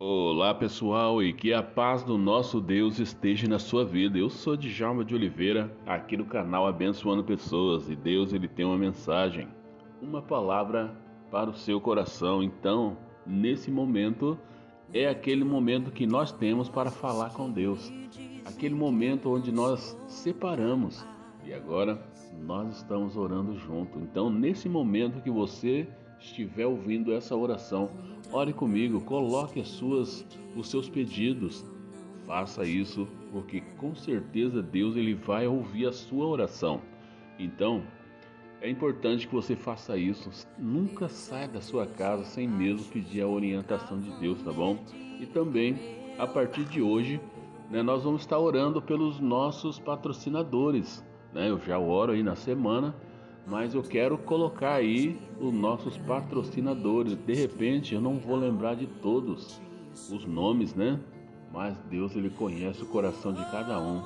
Olá pessoal e que a paz do nosso Deus esteja na sua vida. Eu sou Djalma de Oliveira, aqui do canal Abençoando Pessoas e Deus ele tem uma mensagem, uma palavra para o seu coração. Então, nesse momento é aquele momento que nós temos para falar com Deus, aquele momento onde nós separamos e agora nós estamos orando junto. Então, nesse momento que você estiver ouvindo essa oração, ore comigo, coloque as suas, os seus pedidos. Faça isso, porque com certeza Deus ele vai ouvir a sua oração. Então, é importante que você faça isso. Nunca saia da sua casa sem mesmo pedir a orientação de Deus, tá bom? E também, a partir de hoje, né, nós vamos estar orando pelos nossos patrocinadores. Né? Eu já oro aí na semana mas eu quero colocar aí os nossos patrocinadores. De repente eu não vou lembrar de todos os nomes, né? Mas Deus ele conhece o coração de cada um.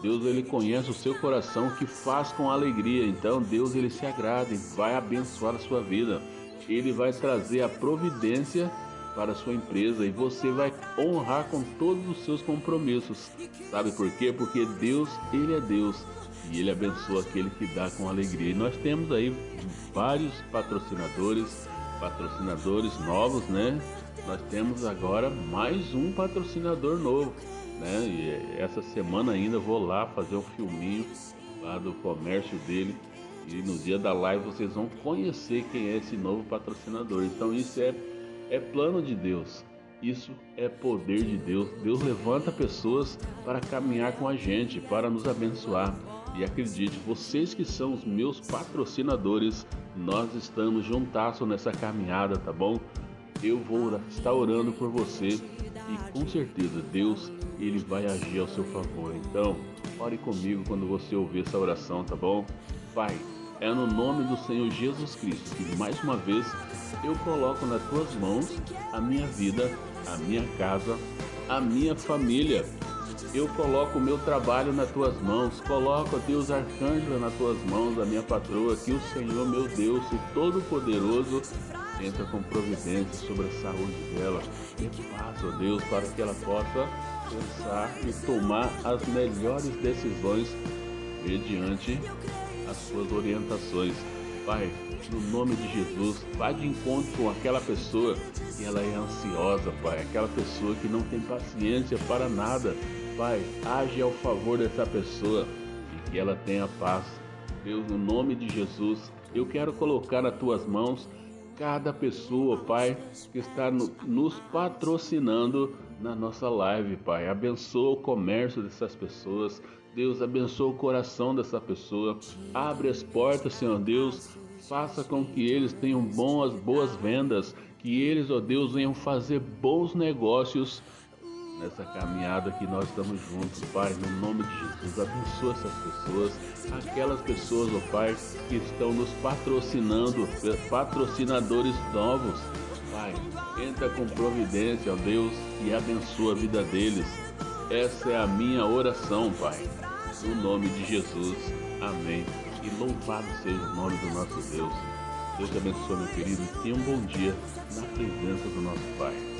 Deus ele conhece o seu coração que faz com alegria. Então Deus ele se agrada e vai abençoar a sua vida. Ele vai trazer a providência para a sua empresa e você vai honrar com todos os seus compromissos. Sabe por quê? Porque Deus, ele é Deus e ele abençoa aquele que dá com alegria. E nós temos aí vários patrocinadores, patrocinadores novos, né? Nós temos agora mais um patrocinador novo, né? E essa semana ainda vou lá fazer um filminho lá do comércio dele. E no dia da live vocês vão conhecer quem é esse novo patrocinador. Então isso é, é plano de Deus. Isso é poder de Deus. Deus levanta pessoas para caminhar com a gente, para nos abençoar. E acredite, vocês que são os meus patrocinadores, nós estamos juntasso nessa caminhada, tá bom? Eu vou estar orando por você e com certeza Deus ele vai agir ao seu favor. Então, ore comigo quando você ouvir essa oração, tá bom? Pai, é no nome do Senhor Jesus Cristo que mais uma vez eu coloco nas tuas mãos a minha vida, a minha casa, a minha família eu coloco o meu trabalho nas tuas mãos, coloco, Deus, arcanjo nas tuas mãos, a minha patroa, que o Senhor, meu Deus, o Todo-Poderoso, entra com providência sobre a saúde dela. E paz, Deus, para que ela possa pensar e tomar as melhores decisões mediante as suas orientações. Pai, no nome de Jesus, vá de encontro com aquela pessoa que ela é ansiosa, Pai, aquela pessoa que não tem paciência para nada Pai, age ao favor dessa pessoa e que ela tenha paz. Deus, no nome de Jesus, eu quero colocar nas tuas mãos cada pessoa, Pai, que está no, nos patrocinando na nossa live, Pai. Abençoa o comércio dessas pessoas. Deus, abençoa o coração dessa pessoa. Abre as portas, Senhor Deus. Faça com que eles tenham boas, boas vendas. Que eles, ó Deus, venham fazer bons negócios nessa caminhada que nós estamos juntos, Pai, no nome de Jesus. Abençoa essas pessoas, aquelas pessoas, ó oh, Pai, que estão nos patrocinando, patrocinadores novos. Pai, entra com providência, ó Deus, e abençoa a vida deles. Essa é a minha oração, Pai. No nome de Jesus. Amém. E louvado seja o nome do nosso Deus. Deus abençoe, meu querido, e tenha um bom dia na presença do nosso Pai.